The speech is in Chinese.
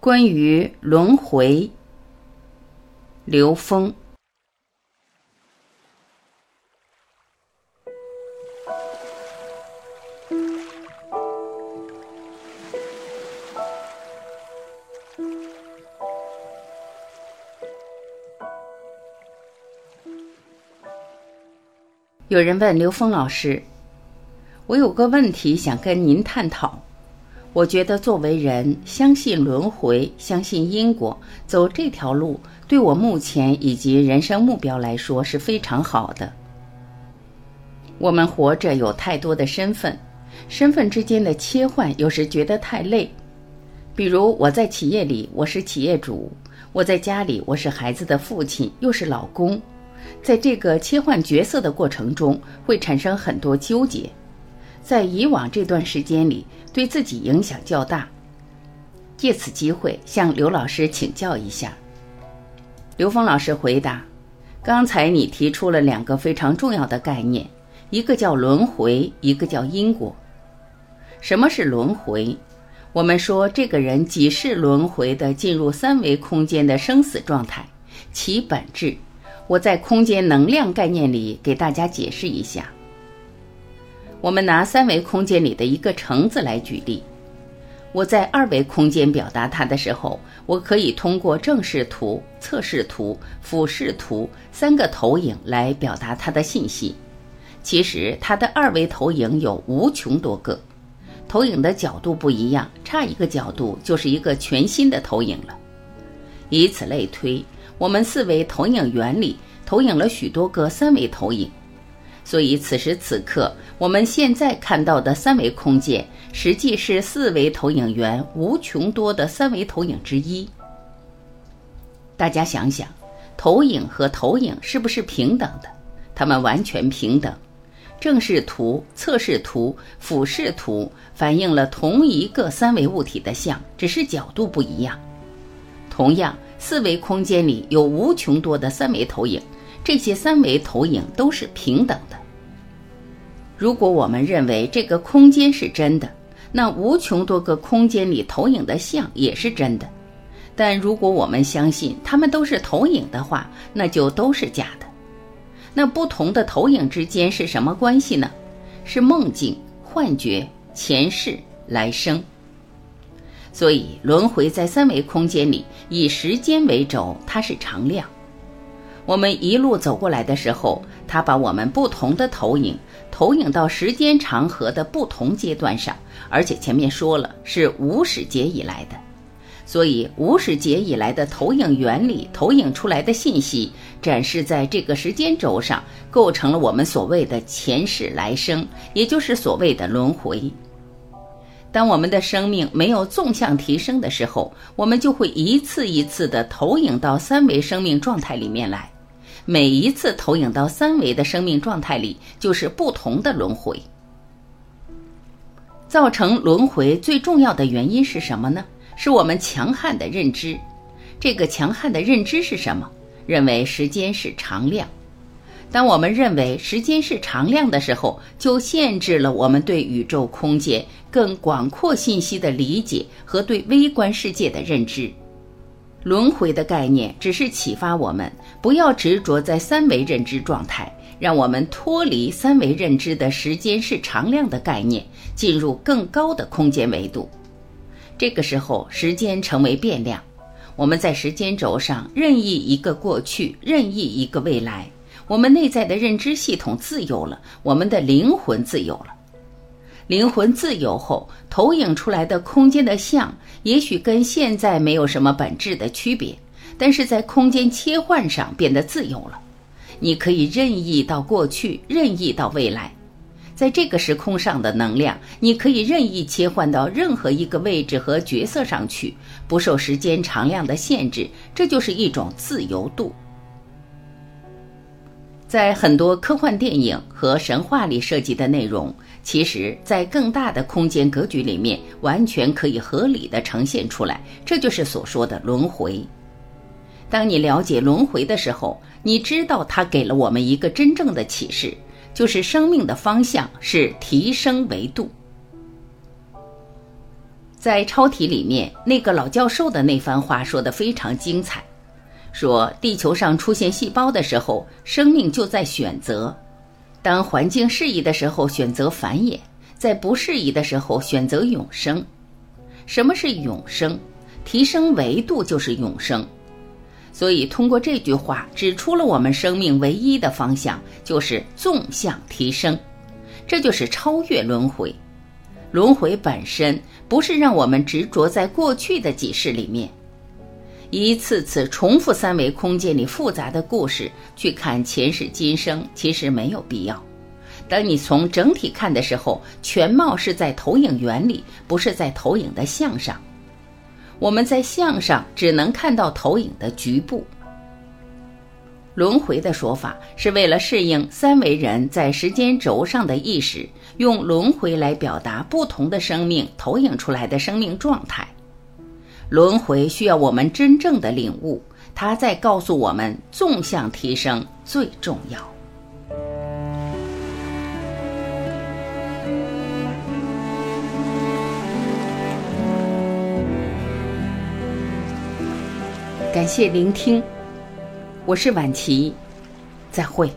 关于轮回，刘峰。有人问刘峰老师：“我有个问题想跟您探讨。我觉得作为人，相信轮回，相信因果，走这条路，对我目前以及人生目标来说是非常好的。我们活着有太多的身份，身份之间的切换有时觉得太累。比如我在企业里，我是企业主；我在家里，我是孩子的父亲，又是老公。”在这个切换角色的过程中，会产生很多纠结。在以往这段时间里，对自己影响较大。借此机会向刘老师请教一下。刘峰老师回答：“刚才你提出了两个非常重要的概念，一个叫轮回，一个叫因果。什么是轮回？我们说这个人几世轮回的进入三维空间的生死状态，其本质。”我在空间能量概念里给大家解释一下。我们拿三维空间里的一个橙子来举例。我在二维空间表达它的时候，我可以通过正视图、侧视图、俯视图三个投影来表达它的信息。其实它的二维投影有无穷多个，投影的角度不一样，差一个角度就是一个全新的投影了。以此类推。我们四维投影原理投影了许多个三维投影，所以此时此刻我们现在看到的三维空间，实际是四维投影源无穷多的三维投影之一。大家想想，投影和投影是不是平等的？它们完全平等。正视图、侧视图、俯视图反映了同一个三维物体的像，只是角度不一样。同样。四维空间里有无穷多的三维投影，这些三维投影都是平等。如果我们认为这个空间是真的，那无穷多个空间里投影的像也是真的。但如果我们相信它们都是投影的话，那就都是假的。那不同的投影之间是什么关系呢？是梦境、幻觉、前世、来生。所以，轮回在三维空间里以时间为轴，它是常量。我们一路走过来的时候，它把我们不同的投影投影到时间长河的不同阶段上，而且前面说了是无始劫以来的。所以，无始劫以来的投影原理投影出来的信息，展示在这个时间轴上，构成了我们所谓的前世来生，也就是所谓的轮回。当我们的生命没有纵向提升的时候，我们就会一次一次的投影到三维生命状态里面来。每一次投影到三维的生命状态里，就是不同的轮回。造成轮回最重要的原因是什么呢？是我们强悍的认知。这个强悍的认知是什么？认为时间是常量。当我们认为时间是常量的时候，就限制了我们对宇宙空间更广阔信息的理解和对微观世界的认知。轮回的概念只是启发我们不要执着在三维认知状态，让我们脱离三维认知的时间是常量的概念，进入更高的空间维度。这个时候，时间成为变量，我们在时间轴上任意一个过去，任意一个未来。我们内在的认知系统自由了，我们的灵魂自由了。灵魂自由后，投影出来的空间的像，也许跟现在没有什么本质的区别，但是在空间切换上变得自由了。你可以任意到过去，任意到未来，在这个时空上的能量，你可以任意切换到任何一个位置和角色上去，不受时间长量的限制。这就是一种自由度。在很多科幻电影和神话里涉及的内容，其实，在更大的空间格局里面，完全可以合理的呈现出来。这就是所说的轮回。当你了解轮回的时候，你知道它给了我们一个真正的启示，就是生命的方向是提升维度。在超体里面，那个老教授的那番话说得非常精彩，说地球上出现细胞的时候，生命就在选择，当环境适宜的时候选择繁衍，在不适宜的时候选择永生。什么是永生？提升维度就是永生。所以通过这句话指出了我们生命唯一的方向，就是纵向提升，这就是超越轮回。轮回本身不是让我们执着在过去的几世里面，一次次重复三维空间里复杂的故事去看前世今生，其实没有必要。当你从整体看的时候，全貌是在投影原理，不是在投影的像上。我们在像上只能看到投影的局部。轮回的说法是为了适应三维人在时间轴上的意识，用轮回来表达不同的生命投影出来的生命状态。轮回需要我们真正的领悟，它在告诉我们纵向提升最重要。感谢聆听。我是晚琪，再会。